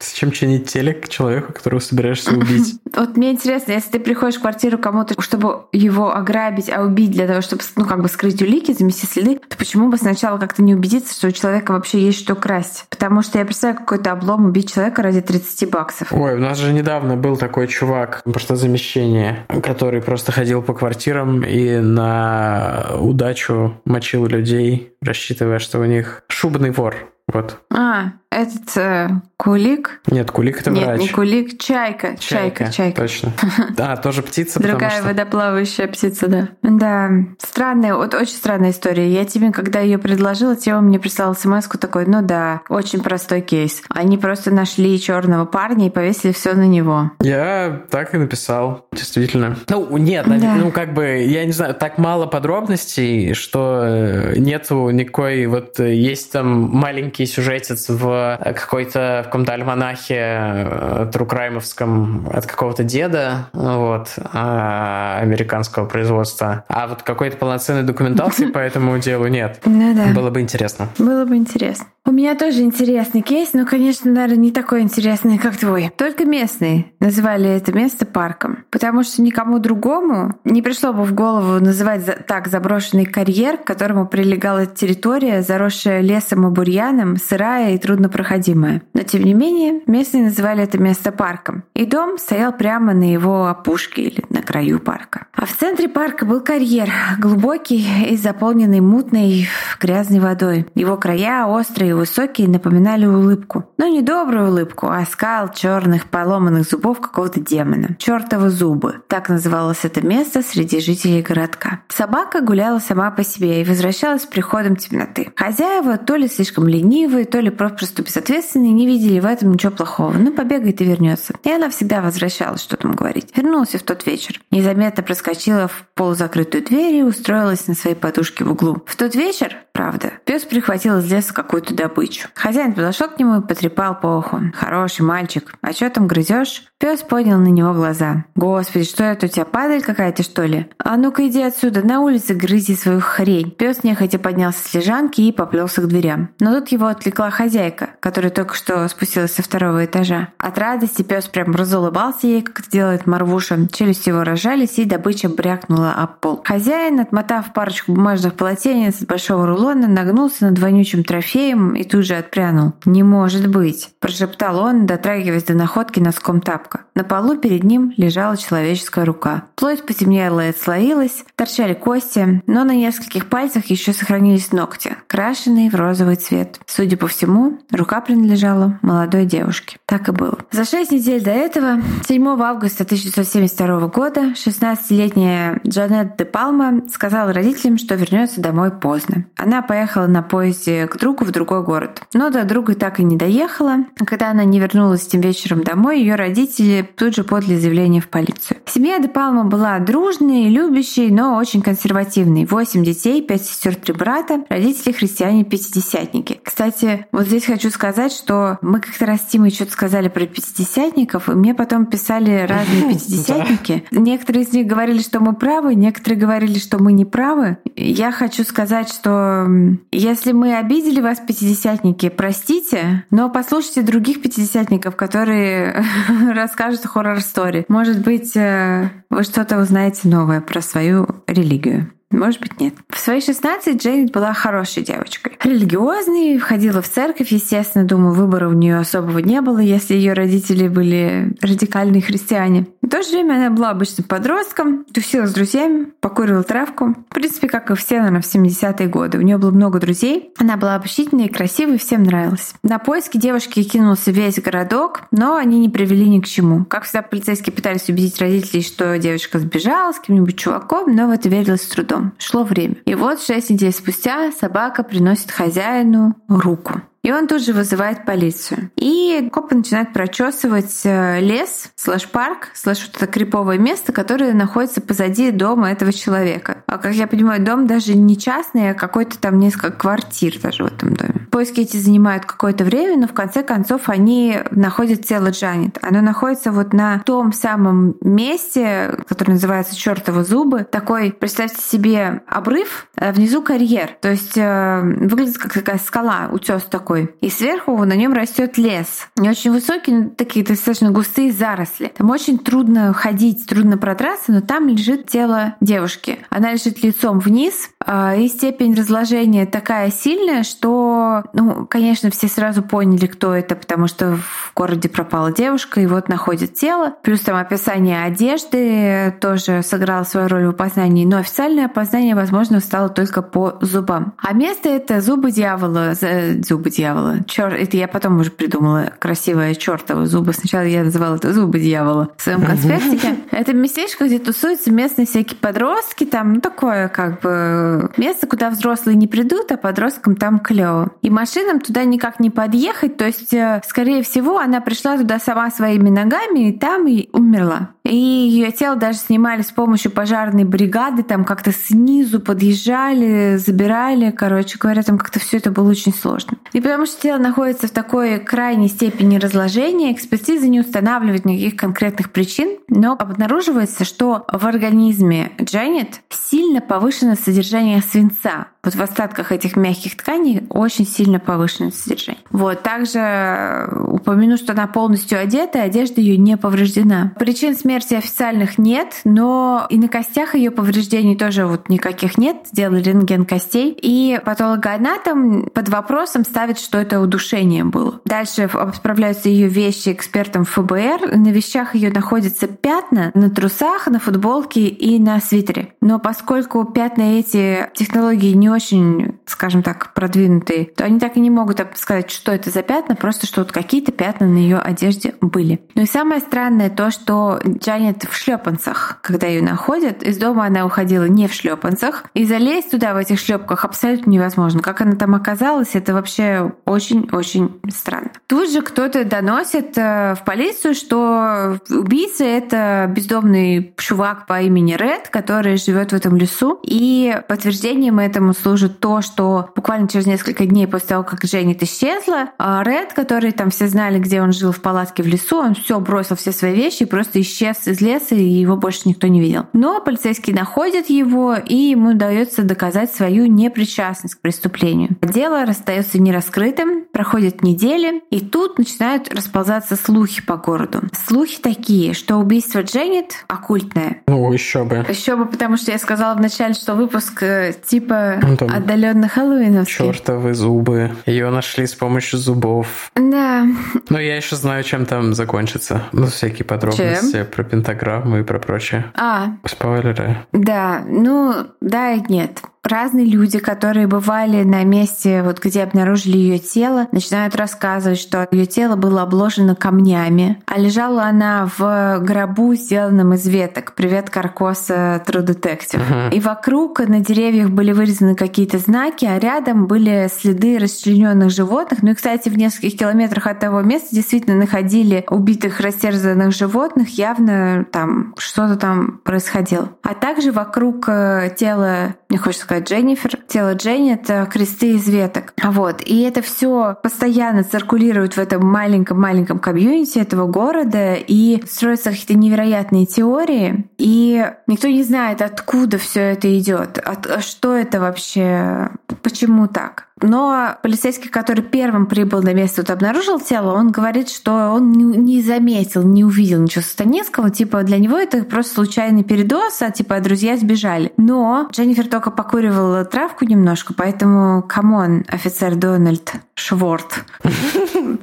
Зачем чинить телек человеку, которого собираешься убить? Вот мне интересно, если ты приходишь в квартиру кому-то, чтобы его ограбить, а убить для того, чтобы, ну, как бы скрыть улики, замести следы, то почему бы сначала как-то не убедиться, что у человека вообще есть что красть? Потому что я представляю какой-то облом убить человека ради 30 баксов. Ой, у нас же недавно был такой чувак, просто замещение, который просто ходил по квартирам и на удачу мочил людей, рассчитывая, что у них шубный вор. Вот. А, этот э, Кулик? Нет, Кулик это Нет, врач. не Кулик, Чайка. Чайка, Чайка. Точно. Да, тоже птица, Другая что... водоплавающая птица, да. Да, странная, вот очень странная история. Я тебе, когда ее предложила, Тема мне прислала смс такой, ну да, очень простой кейс. Они просто нашли черного парня и повесили все на него. Я так и написал, действительно. Ну, нет, Да. ну как бы, я не знаю, так мало подробностей, что э, нету никакой, вот э, есть там маленький сюжетец в какой-то, в каком-то альманахе э, трукраймовском от какого-то деда, вот, а, американского производства. А вот какой-то полноценной документации по этому делу нет. Ну да. Было бы интересно. Было бы интересно. У меня тоже интересный кейс, но, конечно, наверное, не такой интересный, как твой. Только местные называли это место парком, потому что никому другому не пришло бы в голову называть так заброшенный карьер, к которому прилегала территория, заросшая лесом и бурьяном, сырая и труднопроходимая. Но, тем не менее, местные называли это место парком. И дом стоял прямо на его опушке или на краю парка. А в центре парка был карьер, глубокий и заполненный мутной грязной водой. Его края острые высокие напоминали улыбку. Но не добрую улыбку, а скал черных поломанных зубов какого-то демона. Чертовы зубы. Так называлось это место среди жителей городка. Собака гуляла сама по себе и возвращалась с приходом темноты. Хозяева то ли слишком ленивые, то ли просто безответственные, не видели в этом ничего плохого. Ну, побегает и вернется. И она всегда возвращалась, что там говорить. Вернулся в тот вечер. Незаметно проскочила в полузакрытую дверь и устроилась на своей подушке в углу. В тот вечер, правда, пес прихватил из леса какую-то добычу. Хозяин подошел к нему и потрепал по уху. «Хороший мальчик. А что там грызешь?» Пес поднял на него глаза. «Господи, что это у тебя, падаль какая-то, что ли? А ну-ка иди отсюда, на улице грызи свою хрень». Пес нехотя поднялся с лежанки и поплелся к дверям. Но тут его отвлекла хозяйка, которая только что спустилась со второго этажа. От радости пес прям разулыбался ей, как делает Марвуша. Челюсти его рожались, и добыча брякнула об пол. Хозяин, отмотав парочку бумажных полотенец от большого рулона, нагнулся над вонючим трофеем и тут же отпрянул. «Не может быть!» – прошептал он, дотрагиваясь до находки носком тапка. На полу перед ним лежала человеческая рука. Плоть потемнела и отслоилась, торчали кости, но на нескольких пальцах еще сохранились ногти, крашеные в розовый цвет. Судя по всему, рука принадлежала молодой девушке. Так и было. За шесть недель до этого, 7 августа 1972 года, 16-летняя Джанет де Палма сказала родителям, что вернется домой поздно. Она поехала на поезде к другу в другой город. Но до друга так и не доехала. Когда она не вернулась тем вечером домой, ее родители тут же подали заявление в полицию. Семья Де Палма была дружной, любящей, но очень консервативной. Восемь детей, пять сестер, три брата, родители христиане-пятидесятники. Кстати, вот здесь хочу сказать, что мы как-то раз с Тимой что-то сказали про пятидесятников, и мне потом писали разные пятидесятники. Некоторые из них говорили, что мы правы, некоторые говорили, что мы не правы. Я хочу сказать, что если мы обидели вас, пятидесятники, простите, но послушайте других пятидесятников, которые расскажет хоррор-стори. Может быть, э, вы что-то узнаете новое про свою религию. Может быть, нет. В свои 16 Джейн была хорошей девочкой. Религиозной, входила в церковь, естественно, думаю, выбора у нее особого не было, если ее родители были радикальные христиане. В то же время она была обычным подростком, тусила с друзьями, покурила травку. В принципе, как и все, наверное, в 70-е годы. У нее было много друзей. Она была общительной и красивой, всем нравилась. На поиски девушки кинулся весь городок, но они не привели ни к чему. Как всегда, полицейские пытались убедить родителей, что девушка сбежала с кем-нибудь чуваком, но в это верилось с трудом. Шло время. И вот шесть недель спустя собака приносит хозяину руку. И он тут же вызывает полицию. И копы начинают прочесывать э, лес, slash парк, slash вот это криповое место, которое находится позади дома этого человека. А как я понимаю, дом даже не частный, а какой-то там несколько квартир даже в этом доме. Поиски эти занимают какое-то время, но в конце концов они находят тело Джанет. Оно находится вот на том самом месте, которое называется чертовы зубы. Такой, представьте себе, обрыв, а внизу карьер. То есть э, выглядит как такая скала, утес такой такой. И сверху на нем растет лес. Не очень высокий, но такие достаточно густые заросли. Там очень трудно ходить, трудно продраться, но там лежит тело девушки. Она лежит лицом вниз, а, и степень разложения такая сильная, что, ну, конечно, все сразу поняли, кто это, потому что в городе пропала девушка, и вот находят тело. Плюс там описание одежды тоже сыграло свою роль в опознании, но официальное опознание, возможно, стало только по зубам. А место это зубы дьявола, зубы дьявола. Чёр, это я потом уже придумала красивое чертово зубы. Сначала я называла это зубы дьявола в своем конспектике. Это местечко, где тусуются местные всякие подростки, там, ну, такое как бы место, куда взрослые не придут, а подросткам там клево. И машинам туда никак не подъехать, то есть, э, скорее всего, она пришла туда сама своими ногами и там и умерла. И ее тело даже снимали с помощью пожарной бригады, там как-то снизу подъезжали, забирали. Короче говоря, там как-то все это было очень сложно. И потому что тело находится в такой крайней степени разложения, экспертиза не устанавливает никаких конкретных причин, но обнаруживается, что в организме Джанет сильно повышено содержание свинца. Вот в остатках этих мягких тканей очень сильно повышенное содержание. Вот. Также э, упомяну, что она полностью одета, и одежда ее не повреждена. Причин смерти официальных нет, но и на костях ее повреждений тоже вот никаких нет. Сделали рентген костей. И патологоанатом под вопросом ставит, что это удушение было. Дальше отправляются ее вещи экспертам ФБР. На вещах ее находятся пятна на трусах, на футболке и на свитере. Но поскольку пятна эти технологии не очень, скажем так, продвинутые, то они так и не могут сказать, что это за пятна, просто что вот какие-то пятна на ее одежде были. Ну и самое странное то, что Джанет в шлепанцах, когда ее находят, из дома она уходила не в шлепанцах, и залезть туда в этих шлепках абсолютно невозможно. Как она там оказалась, это вообще очень-очень странно. Тут же кто-то доносит э, в полицию, что убийца — это бездомный чувак по имени Ред, который живет в этом лесу. И подтверждением этому служит то, что буквально через несколько дней после того, как Дженнет исчезла, а Ред, который там все знали, где он жил в палатке в лесу, он все бросил все свои вещи и просто исчез из леса, и его больше никто не видел. Но полицейские находят его, и ему удается доказать свою непричастность к преступлению. Дело остается нераскрытым, проходят недели, и тут начинают расползаться слухи по городу. Слухи такие, что убийство Дженнет оккультное. Ну, еще бы. Еще бы, потому что я сказала вначале, что выпуск э, типа ну, отдаленно Хэллоуиновский. Чертовы зубы. Ее нашли с помощью зубов. Да. Но я еще знаю, чем там закончится. Ну, всякие подробности чем? про пентаграмму и про прочее. А. Спойлеры. Да, ну, да и нет разные люди, которые бывали на месте, вот где обнаружили ее тело, начинают рассказывать, что ее тело было обложено камнями, а лежала она в гробу, сделанном из веток. Привет, Каркоса True Detective. Uh-huh. И вокруг на деревьях были вырезаны какие-то знаки, а рядом были следы расчлененных животных. Ну и, кстати, в нескольких километрах от того места действительно находили убитых растерзанных животных. Явно там что-то там происходило. А также вокруг э, тела, не хочется сказать, Дженнифер, тело Дженни — это кресты из веток. Вот. И это все постоянно циркулирует в этом маленьком-маленьком комьюнити этого города, и строятся какие-то невероятные теории, и никто не знает, откуда все это идет, от, что это вообще, почему так. Но полицейский, который первым прибыл на место, вот обнаружил тело, он говорит, что он не заметил, не увидел ничего сатанинского. Типа для него это просто случайный передоз, а типа друзья сбежали. Но Дженнифер только покуривала травку немножко, поэтому, come on, офицер Дональд Шворт.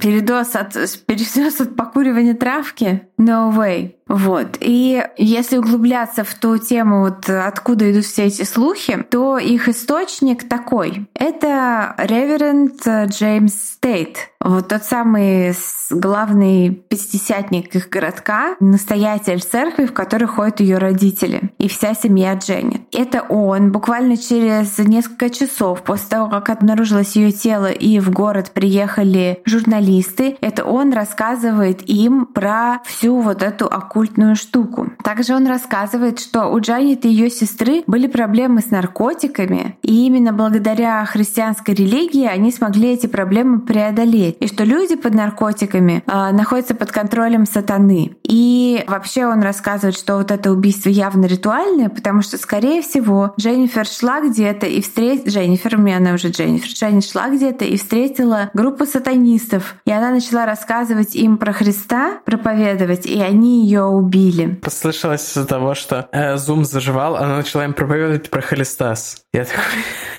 Передоз от, передоз от покуривания травки? No way. Вот. И если углубляться в ту тему, вот откуда идут все эти слухи, то их источник такой. Это reverend Джеймс Стейт. Вот тот самый главный пятидесятник их городка, настоятель церкви, в которой ходят ее родители и вся семья Дженнет. Это он буквально через несколько часов после того, как обнаружилось ее тело и в город приехали журналисты, это он рассказывает им про всю вот эту оккультную штуку. Также он рассказывает, что у Джанет и ее сестры были проблемы с наркотиками, и именно благодаря христианской религии они смогли эти проблемы преодолеть и что люди под наркотиками э, находятся под контролем сатаны. И вообще он рассказывает, что вот это убийство явно ритуальное, потому что, скорее всего, Дженнифер шла где-то и встретила... Дженнифер, у меня она уже Дженнифер. Дженнифер шла где-то и встретила группу сатанистов. И она начала рассказывать им про Христа, проповедовать, и они ее убили. Послышалось из-за того, что э, Зум заживал, она начала им проповедовать про Христас. Я такой...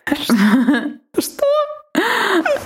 Что?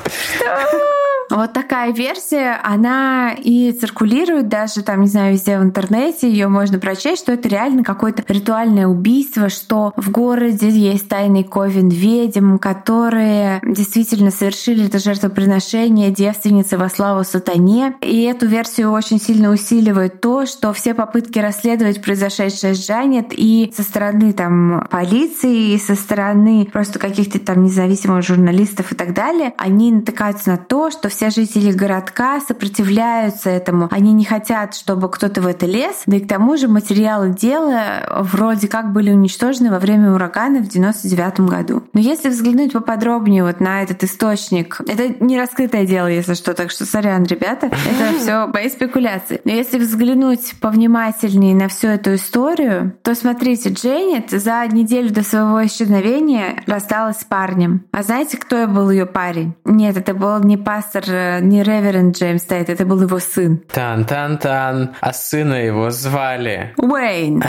Что? Вот такая версия, она и циркулирует даже там, не знаю, везде в интернете, ее можно прочесть, что это реально какое-то ритуальное убийство, что в городе есть тайный ковен ведьм, которые действительно совершили это жертвоприношение девственницы во славу сатане. И эту версию очень сильно усиливает то, что все попытки расследовать произошедшее с Джанет и со стороны там полиции, и со стороны просто каких-то там независимых журналистов и так далее, они натыкаются на то, что все все жители городка сопротивляются этому. Они не хотят, чтобы кто-то в это лез. Да и к тому же материалы дела вроде как были уничтожены во время урагана в 99 году. Но если взглянуть поподробнее вот на этот источник, это не раскрытое дело, если что, так что сорян, ребята, это все мои спекуляции. Но если взглянуть повнимательнее на всю эту историю, то смотрите, Дженнет за неделю до своего исчезновения рассталась с парнем. А знаете, кто был ее парень? Нет, это был не пастор, не реверенд Джеймс Тейт, это был его сын. Тан-тан-тан. А сына его звали... Уэйн.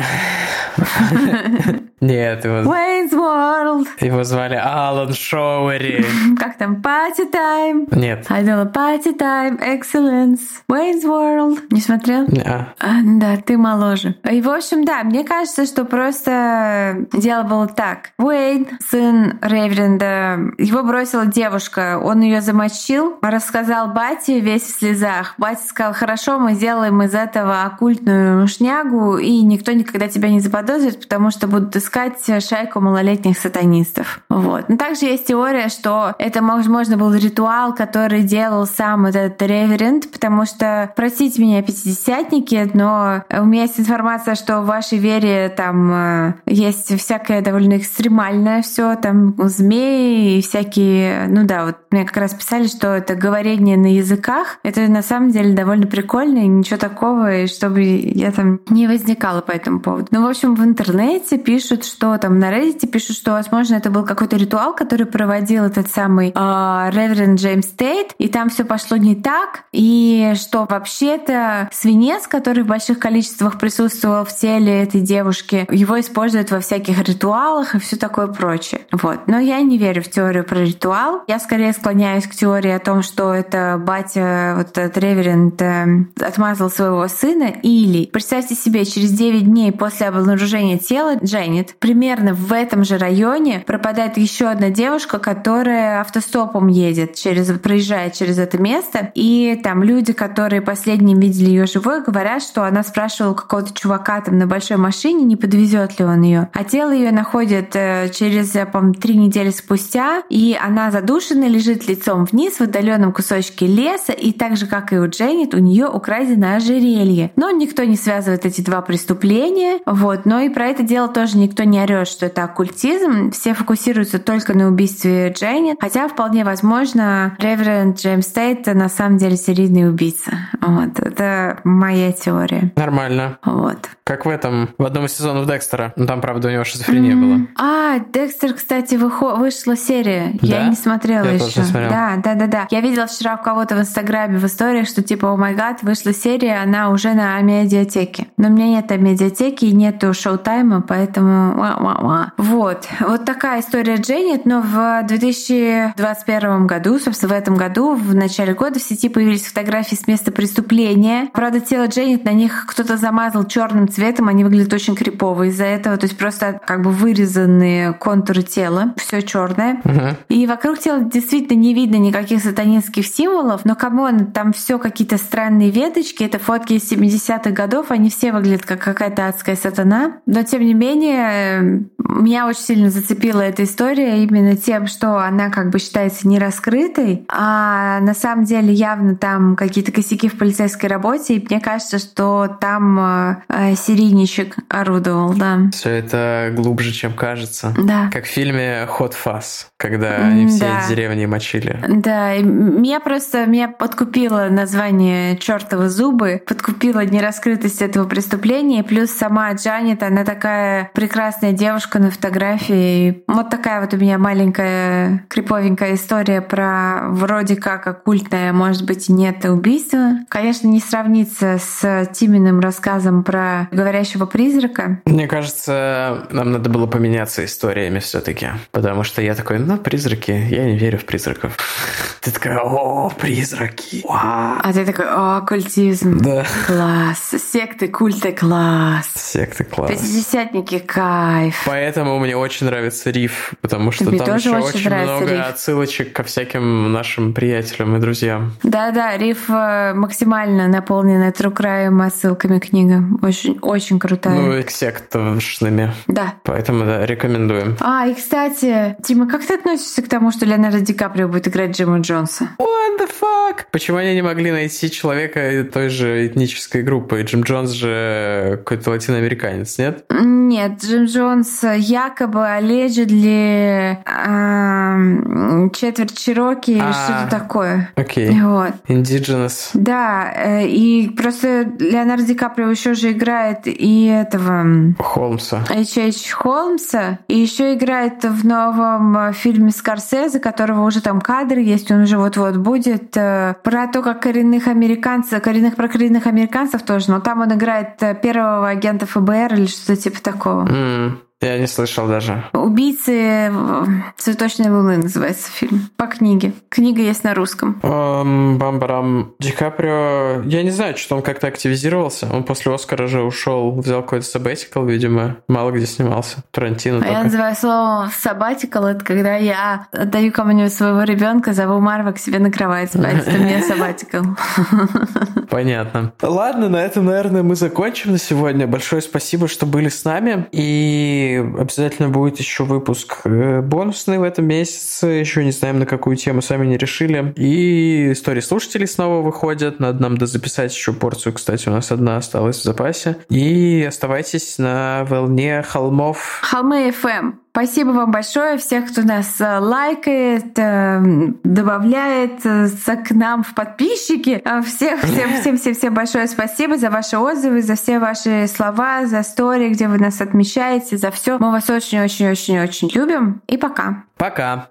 Нет, его... Wayne's World. Его звали Алан Шоуэри. Как там? Party Time. Нет. I know Party Time, Excellence, Wayne's World. Не смотрел? Не. А, да, ты моложе. И, в общем, да, мне кажется, что просто дело было так. Уэйн, сын Рейвренда, его бросила девушка, он ее замочил, рассказал бате весь в слезах. Батя сказал, хорошо, мы сделаем из этого оккультную шнягу, и никто никогда тебя не заподозрит, потому что будут искать искать шайку малолетних сатанистов. Вот. Но также есть теория, что это, возможно, был ритуал, который делал сам этот реверент, потому что, простите меня, пятидесятники, но у меня есть информация, что в вашей вере там э, есть всякое довольно экстремальное все, там змеи и всякие, ну да, вот мне как раз писали, что это говорение на языках, это на самом деле довольно прикольно, и ничего такого, и чтобы я там не возникала по этому поводу. Ну, в общем, в интернете пишут, пишут, что там на Reddit пишут, что, возможно, это был какой-то ритуал, который проводил этот самый э, Реверенд Джеймс Тейт, и там все пошло не так, и что вообще-то свинец, который в больших количествах присутствовал в теле этой девушки, его используют во всяких ритуалах и все такое прочее. Вот. Но я не верю в теорию про ритуал. Я скорее склоняюсь к теории о том, что это батя, вот этот Реверенд, э, отмазал своего сына, или, представьте себе, через 9 дней после обнаружения тела Дженнет Примерно в этом же районе пропадает еще одна девушка, которая автостопом едет, через, проезжает через это место. И там люди, которые последним видели ее живой, говорят, что она спрашивала какого-то чувака там на большой машине, не подвезет ли он ее. А тело ее находят э, через, по три недели спустя, и она задушена, лежит лицом вниз в отдаленном кусочке леса, и так же, как и у Дженнет, у нее украдено ожерелье. Но никто не связывает эти два преступления, вот, но и про это дело тоже никто никто не орет, что это оккультизм. Все фокусируются только на убийстве Дженнет. Хотя вполне возможно, Реверенд Джеймс Тейт на самом деле серийный убийца. Вот. Это моя теория. Нормально. Вот. Как в этом, в одном из сезонов Декстера. Ну, там, правда, у него шизофрения mm-hmm. была. А, Декстер, кстати, выход... вышла серия. Да? Я не смотрела Я еще. Да, да, да, да. Я видела вчера у кого-то в Инстаграме в историях, что типа, о май гад, вышла серия, она уже на медиатеке. Но у меня нет медиатеки и нету шоу-тайма, поэтому вот. Вот такая история Дженнет, но в 2021 году, собственно, в этом году, в начале года в сети появились фотографии с места преступления. Правда, тело Дженнет на них кто-то замазал черным цветом, они выглядят очень крипово из-за этого, то есть просто как бы вырезанные контуры тела, все черное. Угу. И вокруг тела действительно не видно никаких сатанинских символов, но come on, там все какие-то странные веточки, это фотки из 70-х годов, они все выглядят как какая-то адская сатана. Но тем не менее, меня очень сильно зацепила эта история именно тем, что она как бы считается не раскрытой, а на самом деле явно там какие-то косяки в полицейской работе, и мне кажется, что там э, серийничек орудовал, да. Все это глубже, чем кажется. Да. Как в фильме «Хот Фас», когда они все да. деревни мочили. Да, и меня просто меня подкупило название «Чёртовы зубы», подкупила нераскрытость этого преступления, плюс сама Джанет, она такая прекрасная прекрасная девушка на фотографии. Вот такая вот у меня маленькая криповенькая история про вроде как оккультное, может быть, и нет убийства. Конечно, не сравнится с Тиминым рассказом про говорящего призрака. Мне кажется, нам надо было поменяться историями все таки Потому что я такой, ну, призраки, я не верю в призраков. Ты такая, о, призраки. А ты такой, о, оккультизм. Да. Класс. Секты, культы, класс. Секты, класс. Пятидесятники, кайф. Кайф. Поэтому мне очень нравится риф, потому что Мне там еще очень, очень много риф. отсылочек ко всяким нашим приятелям и друзьям. Да-да, риф э, максимально наполнена true crime отсылками книга. Очень, очень крутая. Ну, и сектошными. Да. Поэтому, да, рекомендуем. А, и, кстати, Дима, как ты относишься к тому, что Леонардо Ди Каприо будет играть Джима Джонса? What the fuck? Почему они не могли найти человека той же этнической группы? Джим Джонс же какой-то латиноамериканец, нет? Нет, Джим Джонс якобы allegedly э, четверть Чироки или А, что-то такое. Окей. Вот. Indigenous. Да, э, и просто Леонардо Ди Каприо еще же играет и этого Холмса. H.H. Холмса, и еще играет в новом э, фильме Скорсезе, которого уже там кадры есть, он уже вот-вот будет, э, про то, как коренных американцев, коренных про коренных американцев тоже, но там он играет первого агента ФБР или что-то типа такого. Mm. Я не слышал даже. «Убийцы цветочной луны» называется фильм. По книге. Книга есть на русском. Эм, Бам-барам. Ди Каприо, я не знаю, что он как-то активизировался. Он после Оскара же ушел, взял какой-то sabbatical, видимо. Мало где снимался. Тарантино А я только. называю словом sabbatical, это когда я отдаю кому-нибудь своего ребенка, зову Марва к себе на кровать спать. Это мне sabbatical. Понятно. Ладно, на этом, наверное, мы закончим на сегодня. Большое спасибо, что были с нами. И обязательно будет еще выпуск э, бонусный в этом месяце. Еще не знаем, на какую тему сами не решили. И истории слушателей снова выходят. Надо нам дозаписать еще порцию. Кстати, у нас одна осталась в запасе. И оставайтесь на волне холмов. Холмы FM. Спасибо вам большое всех, кто нас э, лайкает, э, добавляет э, к нам в подписчики. Э, Всех, всем, всем, всем, всем большое спасибо за ваши отзывы, за все ваши слова, за стори, где вы нас отмечаете, за все. Мы вас очень-очень-очень-очень любим. И пока. Пока!